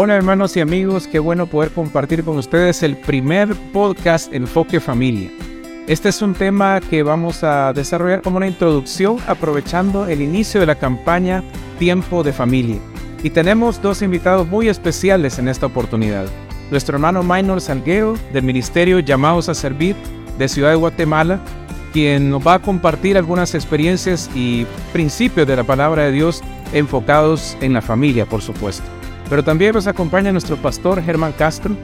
Hola hermanos y amigos, qué bueno poder compartir con ustedes el primer podcast Enfoque Familia. Este es un tema que vamos a desarrollar como una introducción aprovechando el inicio de la campaña Tiempo de Familia. Y tenemos dos invitados muy especiales en esta oportunidad. Nuestro hermano Minor Salguero del Ministerio Llamados a Servir de Ciudad de Guatemala, quien nos va a compartir algunas experiencias y principios de la palabra de Dios enfocados en la familia, por supuesto. Pero también nos acompaña nuestro pastor Germán Castro,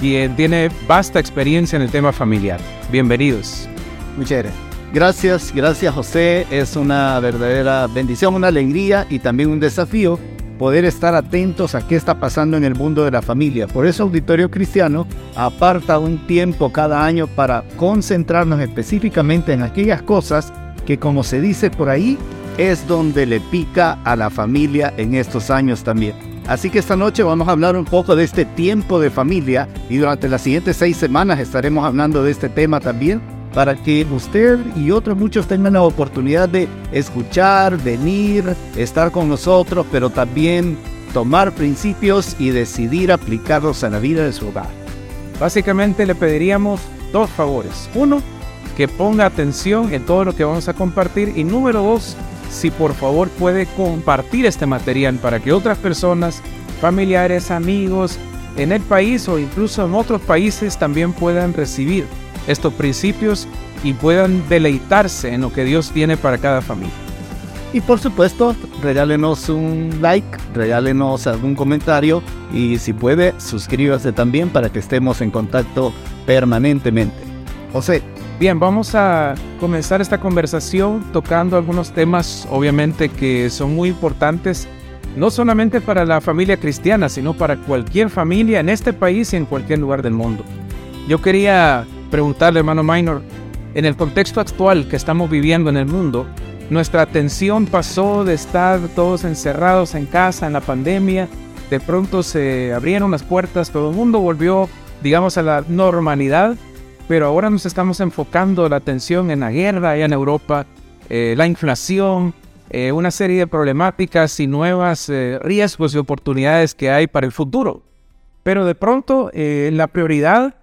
quien tiene vasta experiencia en el tema familiar. Bienvenidos. Muchas gracias. Gracias, José. Es una verdadera bendición, una alegría y también un desafío poder estar atentos a qué está pasando en el mundo de la familia. Por eso Auditorio Cristiano aparta un tiempo cada año para concentrarnos específicamente en aquellas cosas que, como se dice por ahí, es donde le pica a la familia en estos años también. Así que esta noche vamos a hablar un poco de este tiempo de familia y durante las siguientes seis semanas estaremos hablando de este tema también para que usted y otros muchos tengan la oportunidad de escuchar, venir, estar con nosotros, pero también tomar principios y decidir aplicarlos a la vida de su hogar. Básicamente le pediríamos dos favores. Uno, que ponga atención en todo lo que vamos a compartir y número dos, si por favor puede compartir este material para que otras personas, familiares, amigos en el país o incluso en otros países también puedan recibir estos principios y puedan deleitarse en lo que Dios tiene para cada familia. Y por supuesto, regálenos un like, regálenos algún comentario y si puede, suscríbase también para que estemos en contacto permanentemente. José, Bien, vamos a comenzar esta conversación tocando algunos temas, obviamente, que son muy importantes, no solamente para la familia cristiana, sino para cualquier familia en este país y en cualquier lugar del mundo. Yo quería preguntarle, hermano Minor, en el contexto actual que estamos viviendo en el mundo, nuestra atención pasó de estar todos encerrados en casa en la pandemia, de pronto se abrieron las puertas, todo el mundo volvió, digamos, a la normalidad pero ahora nos estamos enfocando la atención en la guerra allá en Europa, eh, la inflación, eh, una serie de problemáticas y nuevos eh, riesgos y oportunidades que hay para el futuro. Pero de pronto la prioridad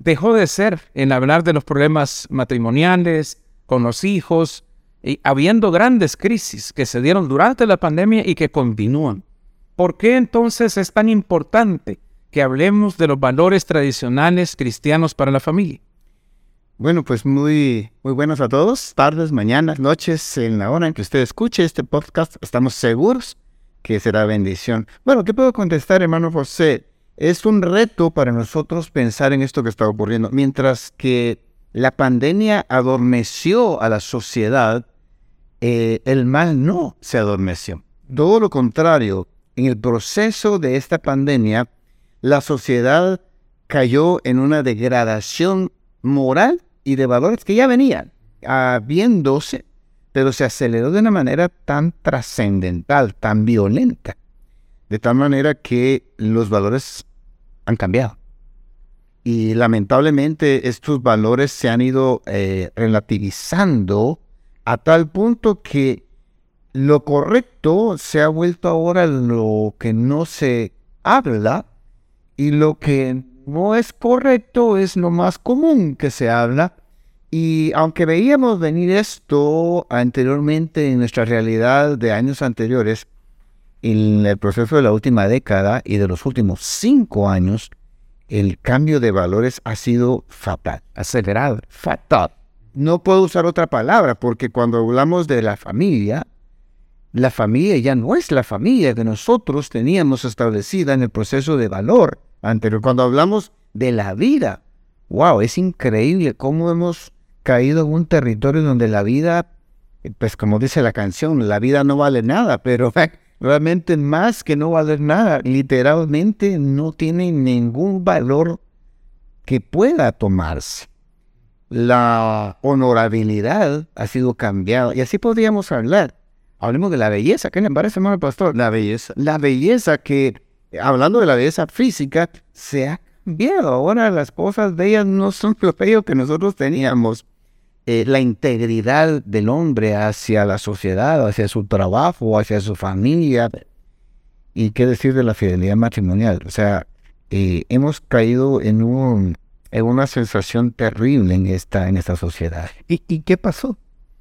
dejó de ser en hablar de los problemas matrimoniales, con los hijos, y habiendo grandes crisis que se dieron durante la pandemia y que continúan. ¿Por qué entonces es tan importante que hablemos de los valores tradicionales cristianos para la familia? Bueno, pues muy, muy buenos a todos, tardes, mañanas, noches, en la hora en que usted escuche este podcast, estamos seguros que será bendición. Bueno, ¿qué puedo contestar, hermano José? Es un reto para nosotros pensar en esto que está ocurriendo. Mientras que la pandemia adormeció a la sociedad, eh, el mal no se adormeció. Todo lo contrario, en el proceso de esta pandemia, la sociedad cayó en una degradación moral y de valores que ya venían habiéndose, pero se aceleró de una manera tan trascendental, tan violenta, de tal manera que los valores han cambiado. Y lamentablemente estos valores se han ido eh, relativizando a tal punto que lo correcto se ha vuelto ahora lo que no se habla y lo que no es correcto, es lo más común que se habla. Y aunque veíamos venir esto anteriormente en nuestra realidad de años anteriores, en el proceso de la última década y de los últimos cinco años, el cambio de valores ha sido fatal, acelerado, fatal. No puedo usar otra palabra porque cuando hablamos de la familia, la familia ya no es la familia que nosotros teníamos establecida en el proceso de valor anterior. Cuando hablamos de la vida, wow, es increíble cómo hemos caído en un territorio donde la vida, pues como dice la canción, la vida no vale nada, pero realmente más que no vale nada, literalmente no tiene ningún valor que pueda tomarse. La honorabilidad ha sido cambiada y así podríamos hablar. Hablemos de la belleza. ¿Qué le parece, hermano pastor? La belleza. La belleza que hablando de la belleza física, se ha cambiado. Ahora las cosas bellas no son lo bello que nosotros teníamos. Eh, la integridad del hombre hacia la sociedad, hacia su trabajo, hacia su familia. y qué decir de la fidelidad matrimonial. O sea, eh, hemos caído en, un, en una sensación terrible en esta, en esta sociedad. ¿Y, y qué pasó?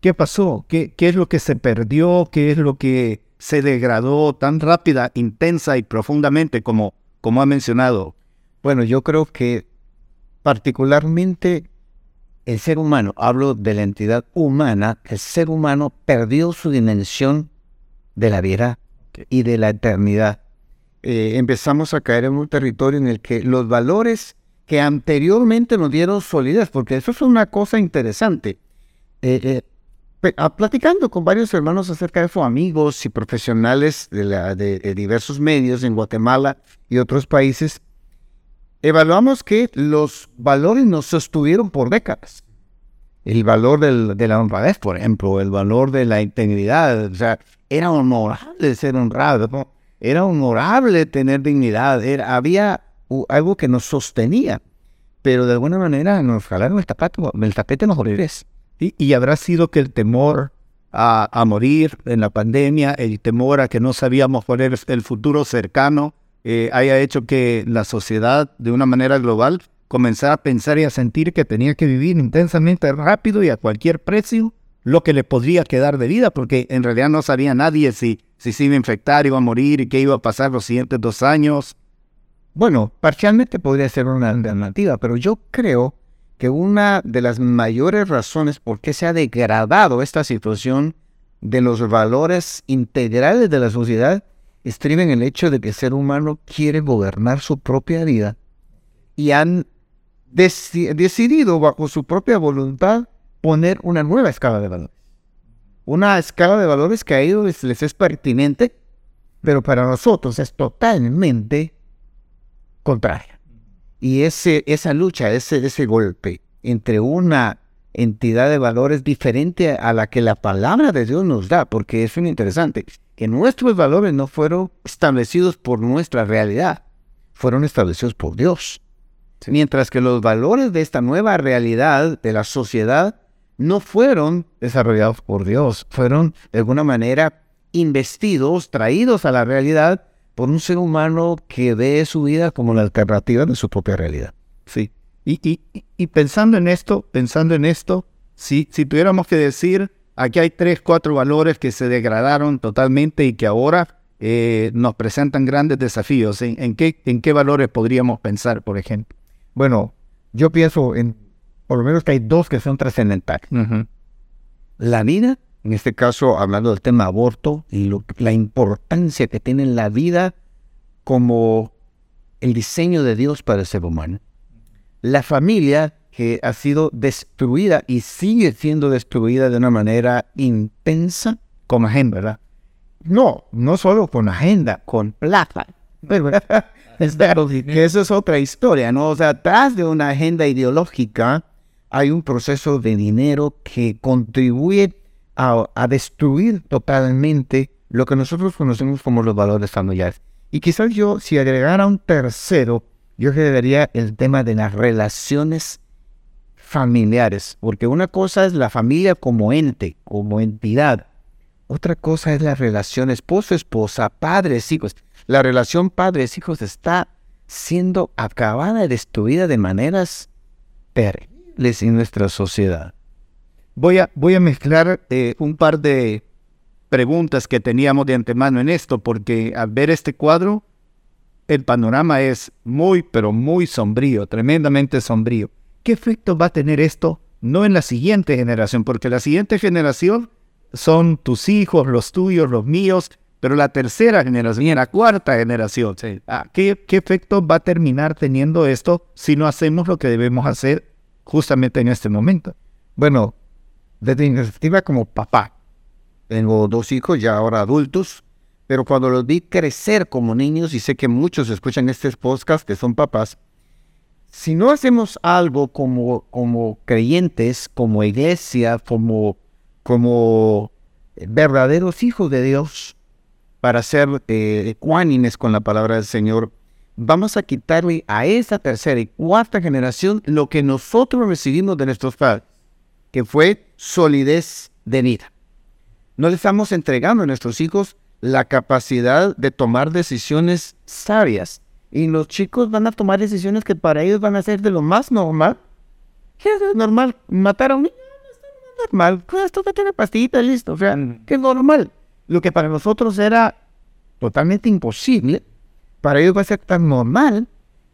¿Qué pasó? ¿Qué, ¿Qué es lo que se perdió? ¿Qué es lo que se degradó tan rápida, intensa y profundamente como, como ha mencionado? Bueno, yo creo que particularmente el ser humano, hablo de la entidad humana, el ser humano perdió su dimensión de la vida y de la eternidad. Eh, empezamos a caer en un territorio en el que los valores que anteriormente nos dieron solidez, porque eso es una cosa interesante. Eh, eh, platicando con varios hermanos acerca de sus amigos y profesionales de, diversos medios en Guatemala y otros países, evaluamos que los valores nos sostuvieron por décadas. El valor de la honradez, por ejemplo, el valor de la integridad, o sea, era honorable ser honrado, era honorable tener dignidad, había algo que nos sostenía, pero de alguna manera nos jalaron el tapete, el tapete nos olvides. Y, habrá sido que el temor a, morir en la pandemia, el temor a que no sabíamos era el futuro cercano, eh, haya hecho que la sociedad, de una manera global, comenzara a pensar y a sentir que tenía que vivir intensamente rápido y a cualquier precio lo que le podría quedar de vida, porque en realidad no sabía nadie si, si se iba a infectar, iba a morir y qué iba a pasar los siguientes dos años. Bueno, parcialmente podría ser una alternativa, pero yo creo que una de las mayores razones por qué se ha degradado esta situación de los valores integrales de la sociedad estriba en el hecho de que el ser humano quiere gobernar su propia vida y han decidido bajo su propia voluntad poner una nueva escala de valores. Una escala de valores que a ellos les, es pertinente, pero para nosotros es totalmente contraria. Y ese, esa lucha, ese, ese golpe entre una entidad de valores diferente a la que la palabra de Dios nos da, porque es muy interesante, que nuestros valores no fueron establecidos por nuestra realidad, fueron establecidos por Dios. Mientras que los valores de esta nueva realidad de la sociedad no fueron desarrollados por Dios, fueron de alguna manera investidos, traídos a la realidad por un ser humano que ve su vida como la alternativa de su propia realidad. Sí. Y, y, pensando en esto, pensando en esto, si, si tuviéramos que decir, aquí hay tres, cuatro valores que se degradaron totalmente y que ahora eh, nos presentan grandes desafíos, ¿en, qué, ¿en qué valores podríamos pensar, por ejemplo? Bueno, yo pienso en por lo menos que hay dos que son trascendentales. La vida, en este caso hablando del tema aborto y la importancia que tiene la vida como el diseño de Dios para el ser humano. La familia que ha sido destruida y sigue siendo destruida de una manera intensa con agenda, ¿verdad? No, no solo con agenda, con plata. eso es otra historia, ¿no? O sea, atrás de una agenda ideológica hay un proceso de dinero que contribuye a, destruir totalmente lo que nosotros conocemos como los valores familiares. Y quizás yo, si agregara un tercero, yo agregaría el tema de las relaciones familiares, porque una cosa es la familia como ente, como entidad, otra cosa es la relación esposo-esposa, padres-hijos. La relación padres-hijos está siendo acabada y destruida de maneras terribles en nuestra sociedad. Voy a, voy a mezclar eh, un par de preguntas que teníamos de antemano en esto, porque al ver este cuadro, el panorama es muy, pero muy sombrío, tremendamente sombrío. ¿Qué efecto va a tener esto? No en la siguiente generación, porque la siguiente generación son tus hijos, los tuyos, los míos, pero la tercera generación, la cuarta generación. Ah, ¿qué, ¿Qué efecto va a terminar teniendo esto si no hacemos lo que debemos hacer justamente en este momento. Bueno, desde mi perspectiva como papá, tengo dos hijos ya ahora adultos, pero cuando los vi crecer como niños, y sé que muchos escuchan este podcast que son papás, si no hacemos algo como, como creyentes, como iglesia, como, como verdaderos hijos de Dios, para ser eh, con la palabra del Señor, vamos a quitarle a esa tercera y cuarta generación lo que nosotros recibimos de nuestros padres, que fue solidez de vida. No le estamos entregando a nuestros hijos la capacidad de tomar decisiones sabias. Y los chicos van a tomar decisiones que para ellos van a ser de lo más normal. ¿Qué es normal? Matar a un niño es normal. Pues esto que tiene pastillita, listo. O sea, que es normal. Lo que para nosotros era totalmente imposible, para ellos va a ser tan normal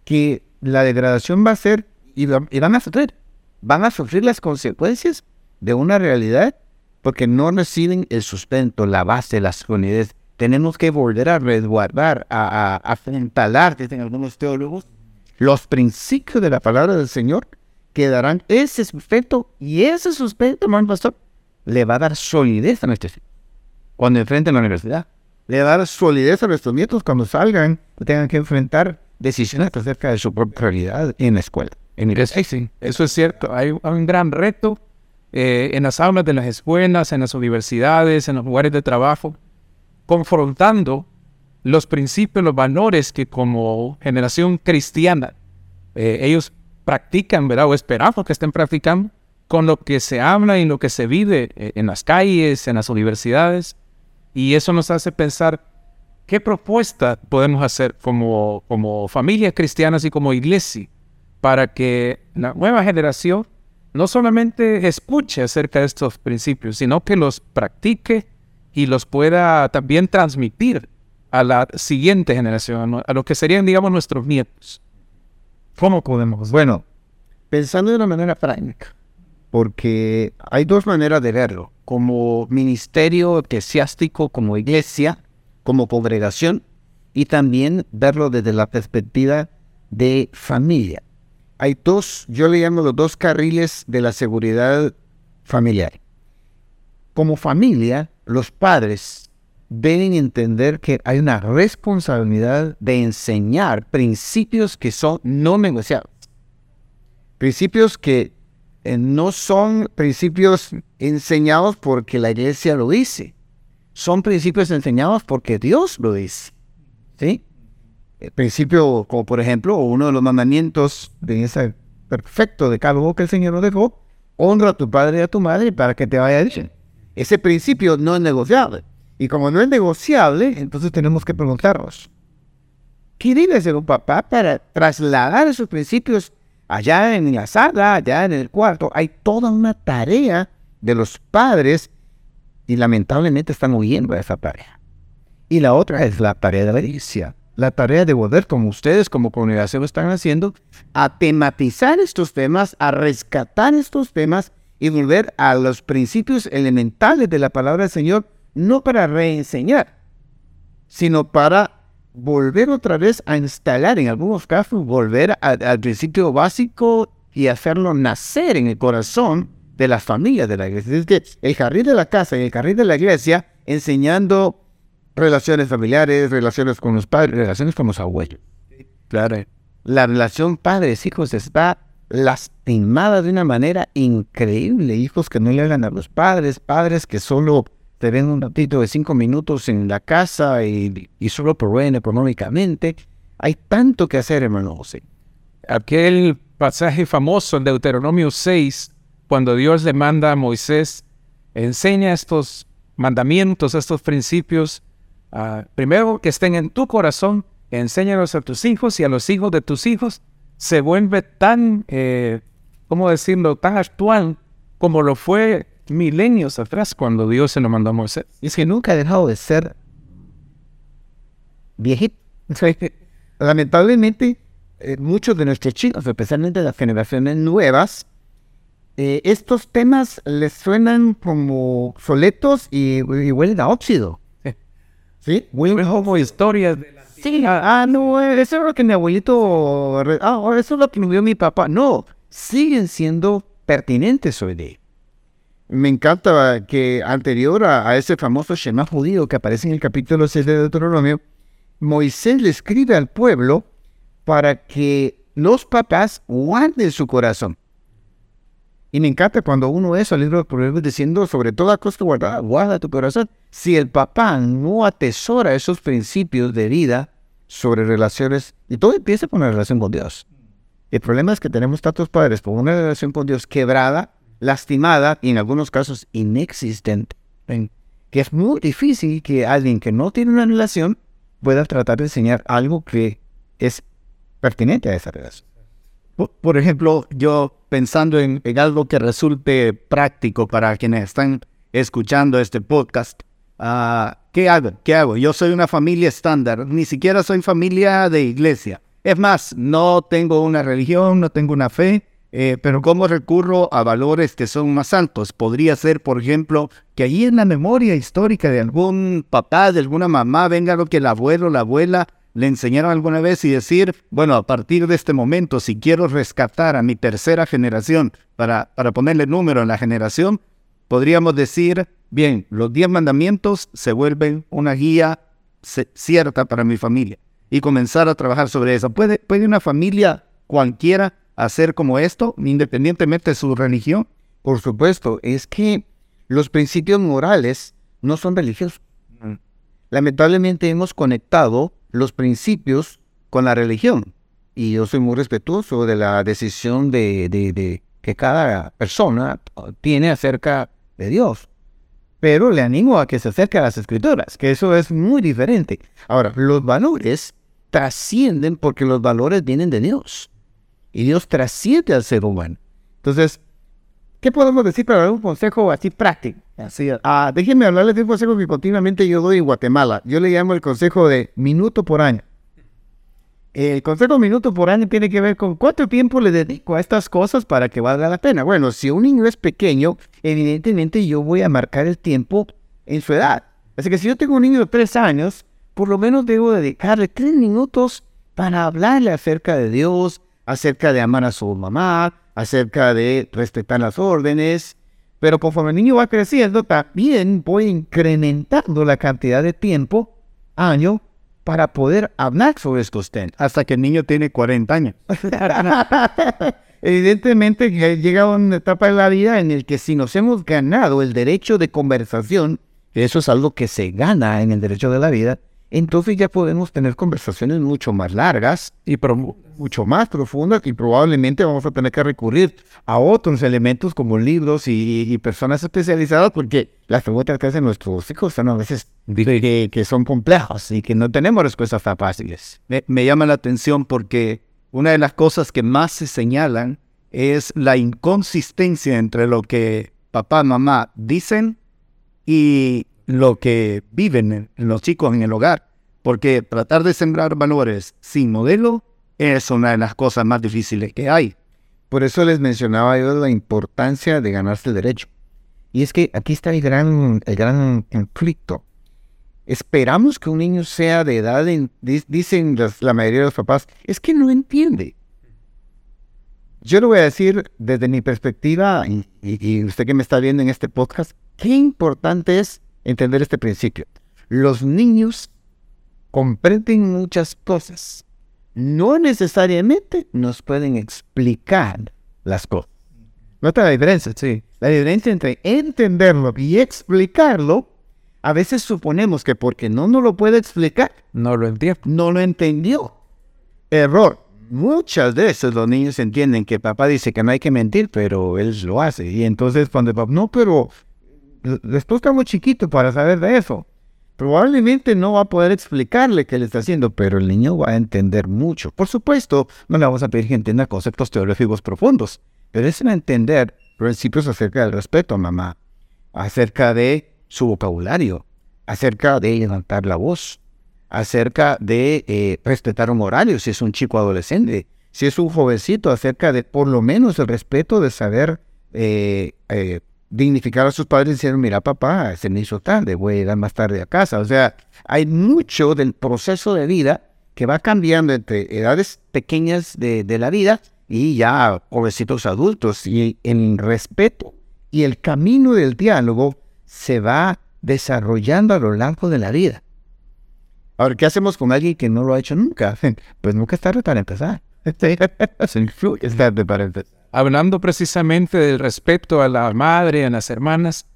que la degradación va a ser y van a sufrir. Van a sufrir las consecuencias de una realidad porque no reciben el sustento, la base, la solidez. Tenemos que volver a resguardar, a, a, a dicen algunos teólogos, los principios de la palabra del Señor que darán ese sustento y ese sustento, hermano pastor, le va a dar solidez a nuestros hijos cuando enfrenten la universidad. Le va a dar solidez a nuestros nietos cuando salgan tengan que enfrentar decisiones acerca de su propia realidad en la escuela. En el eso es cierto. Hay, hay un gran reto eh, en las aulas de las escuelas, en las universidades, en los lugares de trabajo, confrontando los principios, los valores que como generación cristiana eh, ellos practican, ¿verdad? O esperamos que estén practicando con lo que se habla y lo que se vive eh, en las calles, en las universidades. Y eso nos hace pensar qué propuesta podemos hacer como, como familias cristianas y como iglesia para que la nueva generación no solamente escuche acerca de estos principios, sino que los practique y los pueda también transmitir a la siguiente generación, a no- a lo que serían, digamos, nuestros nietos. ¿Cómo podemos? Bueno, pensando de una manera práctica, porque hay dos maneras de verlo, como ministerio eclesiástico, como iglesia, como congregación, y también verlo desde la perspectiva de familia. Hay dos, yo le llamo los dos carriles de la seguridad familiar. Como familia, los padres deben entender que hay una responsabilidad de enseñar principios que son no negociables. Principios que eh, no son principios enseñados porque la iglesia lo dice. Son principios enseñados porque Dios lo dice. ¿Sí? El principio, como por ejemplo, uno de los mandamientos de ese perfecto decálogo que el Señor nos dejó, honra a tu padre y a tu madre para que te vaya bien. Ese principio no es negociable. Y como no es negociable, entonces tenemos que preguntarnos, ¿qué debe hacer un papá para trasladar esos principios allá en la sala, allá en el cuarto? Hay toda una tarea de los padres y lamentablemente están huyendo de esa tarea. Y la otra es la tarea de la iglesia. La tarea de volver, como ustedes como congregación están haciendo, a tematizar estos temas, a rescatar estos temas y volver a los principios elementales de la palabra del Señor, no para reenseñar, sino para volver otra vez a instalar, en algunos casos, volver al principio básico y hacerlo nacer en el corazón de las familias de la iglesia. Es que el jardín de la casa y el jardín de la iglesia enseñando relaciones familiares, relaciones con los padres, relaciones con los abuelos. Claro. La relación padres-hijos está lastimada de una manera increíble. Hijos que no le hablan a los padres, padres que solo te ven un ratito de cinco minutos en la casa y, y solo proveen económicamente. Hay tanto que hacer, hermano José. Aquel pasaje famoso en Deuteronomio 6, cuando Dios le manda a Moisés, enseña estos mandamientos, estos principios, ah, primero que estén en tu corazón, enséñalos a tus hijos y a los hijos de tus hijos, se vuelve tan, eh, ¿cómo decirlo?, tan actual como lo fue milenios atrás cuando Dios se lo mandó a Moisés. Es que nunca ha dejado de ser viejito. Lamentablemente, eh, muchos de nuestros chicos, especialmente las generaciones nuevas, eh, estos temas les suenan como soletos y, y huelen a óxido. ¿Sí? Huelen como historias de la Sí, ah, no, eh, eso es lo que mi abuelito, ah, oh, eso es lo que me dio mi papá. No, siguen siendo pertinentes hoy día. Me encanta que anterior a, a ese famoso Shema judío que aparece en el capítulo 6 de Deuteronomio, Moisés le escribe al pueblo para que los papás guarden su corazón. Y me encanta cuando uno es al libro de Proverbios diciendo, sobre toda cosa guarda, guarda tu corazón. Si el papá no atesora esos principios de vida sobre relaciones, y todo empieza con la relación con Dios. El problema es que tenemos tantos padres con una relación con Dios quebrada, lastimada y en algunos casos inexistente. En- que es muy difícil que alguien que no tiene una relación pueda tratar de enseñar algo que es pertinente a esa relación. Por, ejemplo, yo pensando en, en algo que resulte práctico para quienes están escuchando este podcast, ah, ¿qué hago? ¿Qué hago? Yo soy una familia estándar, ni siquiera soy familia de iglesia. Es más, no tengo una religión, no tengo una fe, eh, pero ¿cómo recurro a valores que son más altos? Podría ser, por ejemplo, que ahí en la memoria histórica de algún papá, de alguna mamá, venga lo que el abuelo, la abuela le enseñaron alguna vez y decir, bueno, a partir de este momento, si quiero rescatar a mi tercera generación para, para ponerle número en la generación, podríamos decir, bien, los diez mandamientos se vuelven una guía cierta para mi familia y comenzar a trabajar sobre eso. ¿Puede, puede una familia cualquiera hacer como esto, independientemente de su religión? Por supuesto, es que los principios morales no son religiosos. Mm. Lamentablemente hemos conectado los principios con la religión. Y yo soy muy respetuoso de la decisión de, que cada persona tiene acerca de Dios. Pero le animo a que se acerque a las escrituras, que eso es muy diferente. Ahora, los valores trascienden porque los valores vienen de Dios. Y Dios trasciende al ser humano. Entonces, ¿qué podemos decir para dar un consejo así práctico? Así, ah, déjenme hablarles de un consejo que continuamente yo doy en Guatemala. Yo le llamo el consejo de minuto por año. El consejo minuto por año tiene que ver con cuánto tiempo le dedico a estas cosas para que valga la pena. Bueno, si un niño es pequeño, evidentemente yo voy a marcar el tiempo en su edad. Así que si yo tengo un niño de tres años, por lo menos debo dedicarle tres minutos para hablarle acerca de Dios, acerca de amar a su mamá, acerca de respetar las órdenes. Pero conforme el niño va creciendo, también voy incrementando la cantidad de tiempo, año, para poder hablar sobre estos temas. Hasta que el niño tiene 40 años. Evidentemente llega una etapa de la vida en el que si nos hemos ganado el derecho de conversación, eso es algo que se gana en el derecho de la vida, entonces ya podemos tener conversaciones mucho más largas y mucho más profundas y probablemente vamos a tener que recurrir a otros elementos como libros y, personas especializadas porque las preguntas que hacen nuestros hijos son a veces que, que son complejas y que no tenemos respuestas tan fáciles. Me, me llama la atención porque una de las cosas que más se señalan es la inconsistencia entre lo que papá y mamá dicen y lo que viven los chicos en el hogar, porque tratar de sembrar valores sin modelo es una de las cosas más difíciles que hay. Por eso les mencionaba yo la importancia de ganarse el derecho. Y es que aquí está el gran, el gran conflicto. Esperamos que un niño sea de edad, dicen la mayoría de los papás, es que no entiende. Yo lo voy a decir desde mi perspectiva, y usted que me está viendo en este podcast, qué importante es entender este principio. Los niños comprenden muchas cosas. No necesariamente nos pueden explicar las cosas. Nota la diferencia, sí. La diferencia entre entenderlo y explicarlo, a veces suponemos que porque no nos lo puede explicar, no lo entiende. No lo entendió. Error. Muchas veces los niños entienden que papá dice que no hay que mentir, pero él lo hace. Y entonces cuando papá, no, pero después está muy chiquito para saber de eso. Probablemente no va a poder explicarle qué le está haciendo, pero el niño va a entender mucho. Por supuesto, no le vamos a pedir que entienda conceptos teológicos profundos, pero es entender principios acerca del respeto a mamá, acerca de su vocabulario, acerca de levantar la voz, acerca de eh, respetar un horario si es un chico adolescente, si es un jovencito, acerca de por lo menos el respeto de saber eh, eh, dignificar a sus padres y mira papá, se me hizo tarde, voy a llegar más tarde a casa. O sea, hay mucho del proceso de vida que va cambiando entre edades pequeñas de, la vida y ya jovencitos adultos. Y el respeto y el camino del diálogo se va desarrollando a lo largo de la vida. Ahora, ¿qué hacemos con alguien que no lo ha hecho nunca? Pues nunca es tarde para empezar. es tarde para empezar hablando precisamente del respeto a la madre, a las hermanas,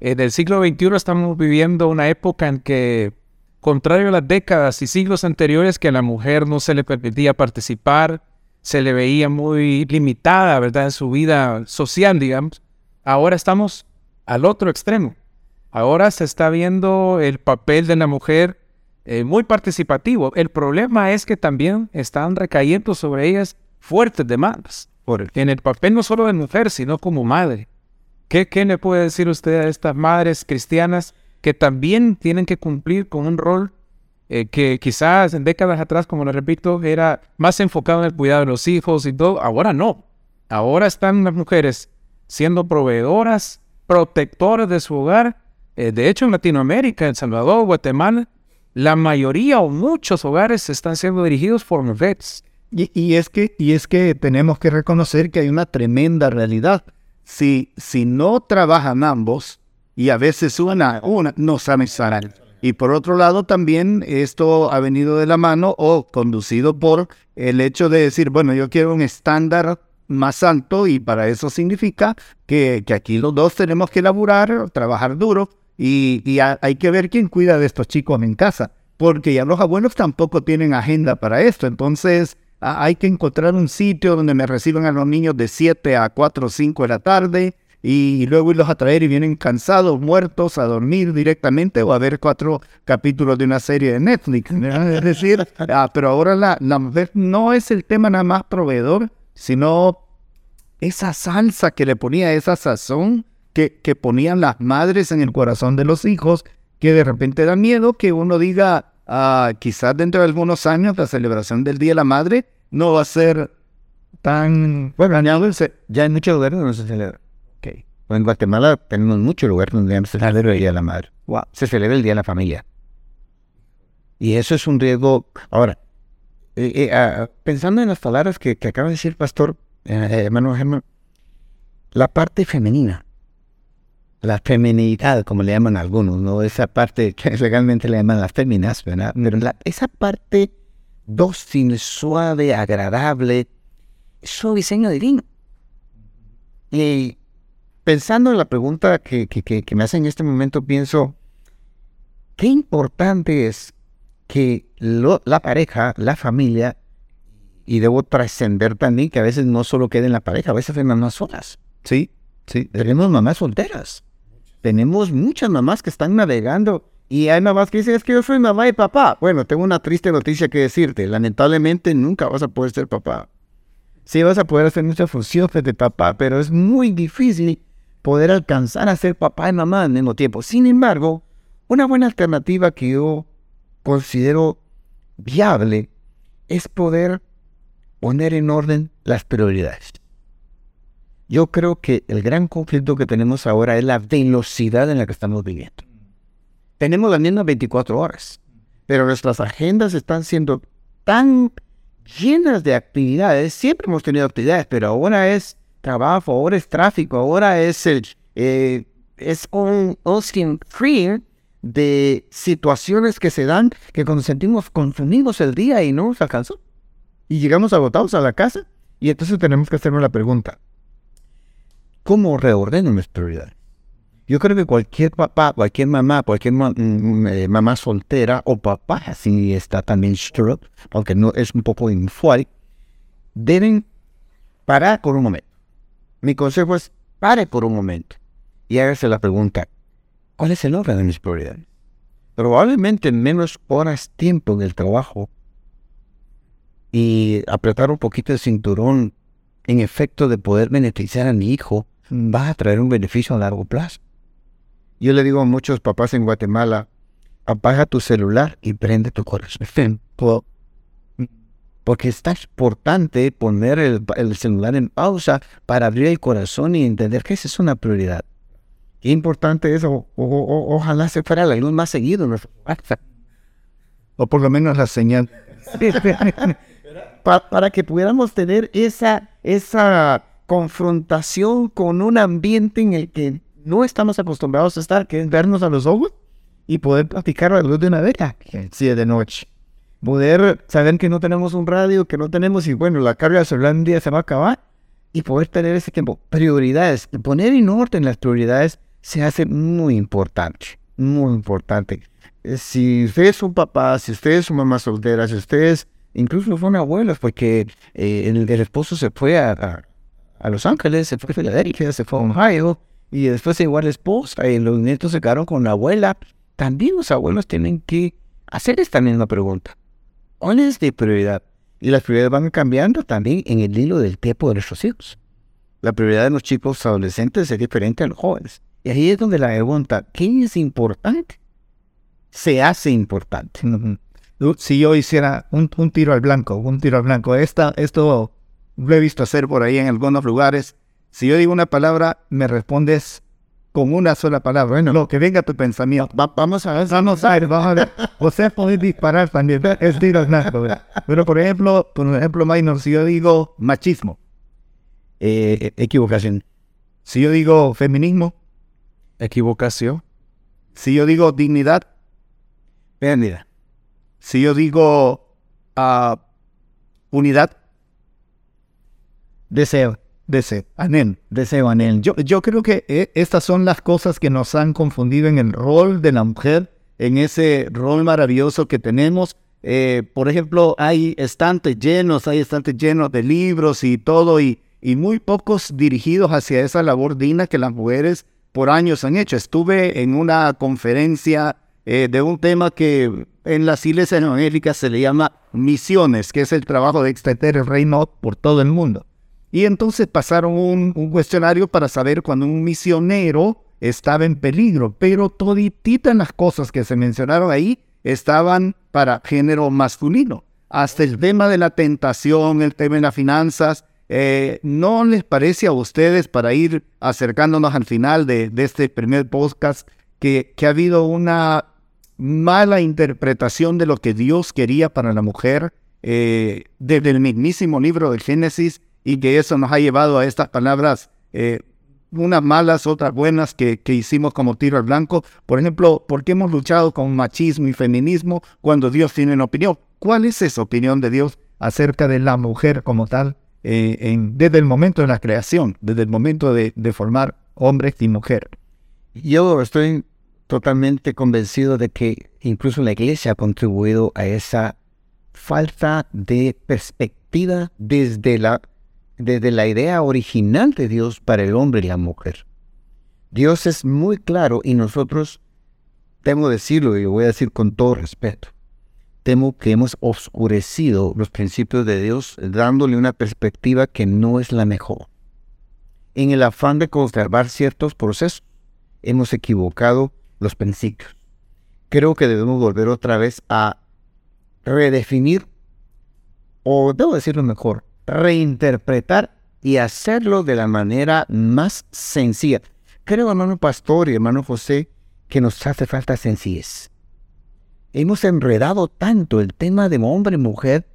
en el siglo XXI estamos viviendo una época en que, contrario a las décadas y siglos anteriores que a la mujer no se le permitía participar, se le veía muy limitada, ¿verdad?, en su vida social, digamos, ahora estamos al otro extremo. Ahora se está viendo el papel de la mujer eh, muy participativo. El problema es que también están recayendo sobre ellas fuertes demandas. En el papel no solo de mujer, sino como madre. ¿Qué, ¿Qué le puede decir usted a estas madres cristianas que también tienen que cumplir con un rol eh, que quizás en décadas atrás, como le repito, era más enfocado en el cuidado de los hijos y todo? Ahora no. Ahora están las mujeres siendo proveedoras, protectoras de su hogar. Eh, de hecho, en Latinoamérica, en Salvador, Guatemala, la mayoría o muchos hogares están siendo dirigidos por mujeres. Y, es que, y es que tenemos que reconocer que hay una tremenda realidad. Si, si no trabajan ambos, y a veces una, una no saben sanar. Y por otro lado, también esto ha venido de la mano o conducido por el hecho de decir, bueno, yo quiero un estándar más alto y para eso significa que, que aquí los dos tenemos que laburar, trabajar duro y, y hay que ver quién cuida de estos chicos en casa, porque ya los abuelos tampoco tienen agenda para esto. Entonces, hay que encontrar un sitio donde me reciban a los niños de 7 a 4 o 5 de la tarde y luego irlos a traer y vienen cansados, muertos, a dormir directamente o a ver cuatro capítulos de una serie de Netflix. Es decir, ah, pero ahora la, mujer no es el tema nada más proveedor, sino esa salsa que le ponía, esa sazón que, que ponían las madres en el corazón de los hijos, que de repente da miedo que uno diga, ah, quizás dentro de algunos años la celebración del Día de la Madre no va a ser tan... Bueno, ya en muchos lugares no se celebra. Okay. En Guatemala tenemos muchos lugares donde se celebra el Día de la Madre. Wow. Se celebra el Día de la Familia. Y eso es un riesgo. Ahora, eh, eh, ah, pensando en las palabras que, acaba de decir el pastor, eh, hermano Germán, la parte femenina, la feminidad, como le llaman algunos, ¿no? Esa parte que legalmente le llaman las féminas, ¿verdad? Pero esa parte dócil, suave, agradable, su diseño divino. Y pensando en la pregunta que, que, me hace en este momento, pienso, qué importante es que la pareja, la familia, y debo trascender también que a veces no solo queda en la pareja, a veces hay mamás solas. Sí, sí. Tenemos mamás solteras. Tenemos muchas mamás que están navegando y hay mamás que dicen, es que yo soy mamá y papá. Bueno, tengo una triste noticia que decirte. Lamentablemente nunca vas a poder ser papá. Sí vas a poder hacer muchas funciones de papá, pero es muy difícil poder alcanzar a ser papá y mamá al mismo tiempo. Sin embargo, una buena alternativa que yo considero viable es poder poner en orden las prioridades. Yo creo que el gran conflicto que tenemos ahora es la velocidad en la que estamos viviendo. Tenemos las mismas 24 horas, pero nuestras agendas están siendo tan llenas de actividades. Siempre hemos tenido actividades, pero ahora es trabajo, ahora es tráfico, ahora es el eh, es un ocean free de situaciones que se dan que cuando sentimos consumimos el día y no nos alcanzó. Y llegamos agotados a la casa y entonces tenemos que hacernos la pregunta, ¿cómo reordeno mis prioridades? Yo creo que cualquier papá, cualquier mamá, cualquier mm, eh, mamá soltera o papá, así está también stroke, aunque no es un poco inusual, deben parar por un momento mi consejo es pare por un momento y hágase la pregunta, ¿cuál es el orden de mis prioridades? Probablemente menos horas tiempo en el trabajo y apretar un poquito el cinturón en efecto de poder beneficiar a mi hijo va a traer un beneficio a largo plazo. Yo le digo a muchos papás en Guatemala, apaga tu celular y prende tu corazón porque es tan importante poner el, celular en pausa para abrir el corazón y entender que esa es una prioridad. Qué importante es, ojalá se fuera la luz más seguido. O por lo menos la señal. para, que pudiéramos tener esa, esa confrontación con un ambiente en el que no estamos acostumbrados a estar, que es vernos a los ojos y poder platicar a la luz de una vela. Sí, de noche poder saber que no tenemos un radio, que no tenemos, y bueno, la carga celular un día se va a acabar, y poder tener ese tiempo. Prioridades, poner en orden las prioridades se hace muy importante, muy importante. Si usted es un papá, si usted es una mamá soltera, si ustedes incluso son abuelos, porque eh, el, esposo se fue a, a, Los Ángeles, se fue a Filadelfia, se fue a Ohio, y después igual la esposa y los nietos se quedaron con la abuela. También los abuelos tienen que hacer esta misma pregunta. ¿Cuál es de prioridad? Y las prioridades van cambiando también en el hilo del tiempo de nuestros hijos. La prioridad de los chicos adolescentes es diferente a los jóvenes. Y ahí es donde la pregunta, ¿qué es importante? Se hace importante. Si yo hiciera un, tiro al blanco, un tiro al blanco, esta, esto lo he visto hacer por ahí en algunos lugares. Si yo digo una palabra, me respondes con una sola palabra. Bueno, lo que venga a tu pensamiento. vamos a ver. Vamos a ver, vamos a ver. O sea, podés disparar también. Es tiro. Pero por ejemplo, por ejemplo, minor, si yo digo machismo. Eh, equivocación. Si yo digo feminismo. Equivocación. Si yo digo dignidad. Pérdida. Si yo digo uh, unidad. Deseo. Deseo. Anel. Deseo, anel. Yo, yo creo que eh, estas son las cosas que nos han confundido en el rol de la mujer, en ese rol maravilloso que tenemos. Eh, por ejemplo, hay estantes llenos, hay estantes llenos de libros y todo, y, y muy pocos dirigidos hacia esa labor digna que las mujeres por años han hecho. Estuve en una conferencia eh, de un tema que en las iglesias evangélicas se le llama misiones, que es el trabajo de extender el reino por todo el mundo. Y entonces pasaron un, cuestionario para saber cuando un misionero estaba en peligro, pero todititas las cosas que se mencionaron ahí estaban para género masculino. Hasta el tema de la tentación, el tema de las finanzas, eh, ¿No les parece a ustedes, para ir acercándonos al final de, este primer podcast, que, ha habido una mala interpretación de lo que Dios quería para la mujer eh, desde el mismísimo libro de Génesis y que eso nos ha llevado a estas palabras, eh, unas malas, otras buenas que, que, hicimos como tiro al blanco? Por ejemplo, ¿por qué hemos luchado con machismo y feminismo cuando Dios tiene una opinión? ¿Cuál es esa opinión de Dios acerca de la mujer como tal? Eh, desde el momento de la creación, desde el momento de, formar hombres y mujeres. Yo estoy totalmente convencido de que incluso la iglesia ha contribuido a esa falta de perspectiva desde la, desde la idea original de Dios para el hombre y la mujer. Dios es muy claro y nosotros, temo decirlo y lo voy a decir con todo respeto, temo que hemos oscurecido los principios de Dios dándole una perspectiva que no es la mejor. En el afán de conservar ciertos procesos, hemos equivocado los principios. Creo que debemos volver otra vez a redefinir, o debo decirlo mejor, reinterpretar y hacerlo de la manera más sencilla. Creo, hermano Pastor y hermano José, que nos hace falta sencillez hemos enredado tanto el tema de hombre y mujer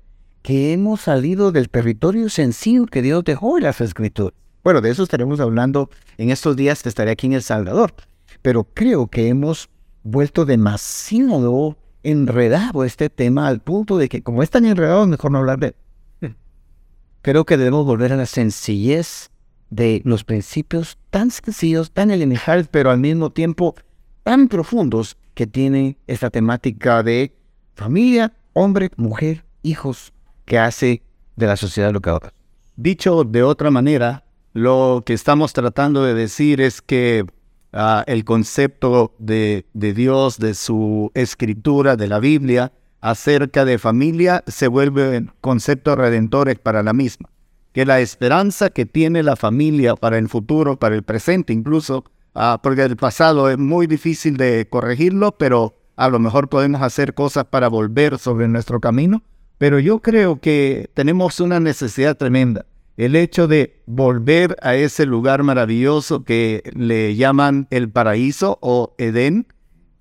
que hemos salido del territorio sencillo que Dios dejó en las escrituras. Bueno, de eso estaremos hablando en estos días estaré aquí en El Salvador. Pero creo que hemos vuelto demasiado enredado este tema al punto de que como es tan enredado, mejor no hablar de él. Creo que debemos volver a la sencillez de los principios tan sencillos, tan elementales, pero al mismo tiempo tan profundos que tiene esta temática de familia, hombre, mujer, hijos, que hace de la sociedad lo que ahora. Dicho de otra manera, lo que estamos tratando de decir es que ah, el concepto de, de Dios, de su escritura, de la Biblia, acerca de familia, se vuelve conceptos redentores para la misma. Que la esperanza que tiene la familia para el futuro, para el presente incluso, Ah, porque el pasado es muy difícil de corregirlo, pero a lo mejor podemos hacer cosas para volver sobre nuestro camino. Pero yo creo que tenemos una necesidad tremenda. El hecho de volver a ese lugar maravilloso que le llaman el paraíso o Edén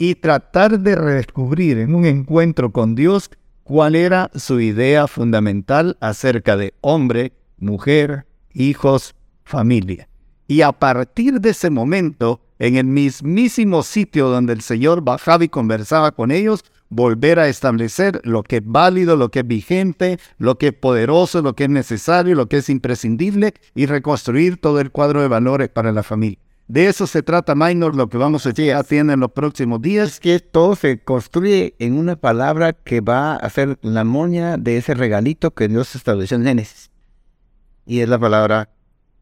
y tratar de redescubrir en un encuentro con Dios cuál era su idea fundamental acerca de hombre, mujer, hijos, familia. Y a partir de ese momento, en el mismísimo sitio donde el Señor bajaba y conversaba con ellos, volver a establecer lo que es válido, lo que es vigente, lo que es poderoso, lo que es necesario, lo que es imprescindible y reconstruir todo el cuadro de valores para la familia. De eso se trata, Minor, lo que vamos a hacer en los próximos días. Es que todo se construye en una palabra que va a ser la moña de ese regalito que Dios estableció en Génesis. Y es la palabra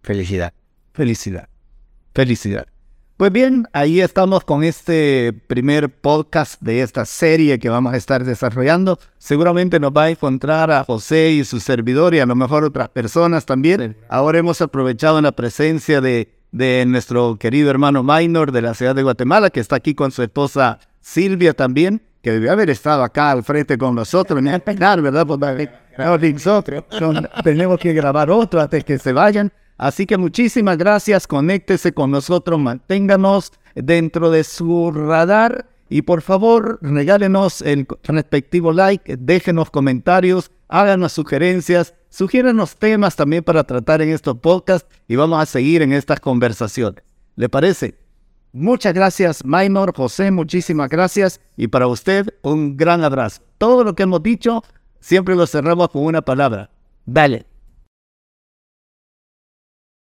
felicidad felicidad. Felicidad. Pues bien, ahí estamos con este primer podcast de esta serie que vamos a estar desarrollando. Seguramente nos va a encontrar a José y su servidor y a lo mejor otras personas también. Ahora hemos aprovechado la presencia de, de nuestro querido hermano Minor de la ciudad de Guatemala, que está aquí con su esposa Silvia también, que debió haber estado acá al frente con nosotros. Me penar, ¿verdad? Pues, nosotros tenemos que grabar otro antes que se vayan. Así que muchísimas gracias, conéctese con nosotros, manténganos dentro de su radar y por favor regálenos el respectivo like, déjenos comentarios, háganos sugerencias, sugiéranos temas también para tratar en estos podcasts y vamos a seguir en estas conversaciones. ¿Le parece? Muchas gracias, Maynor, José, muchísimas gracias y para usted un gran abrazo. Todo lo que hemos dicho siempre lo cerramos con una palabra. Dale.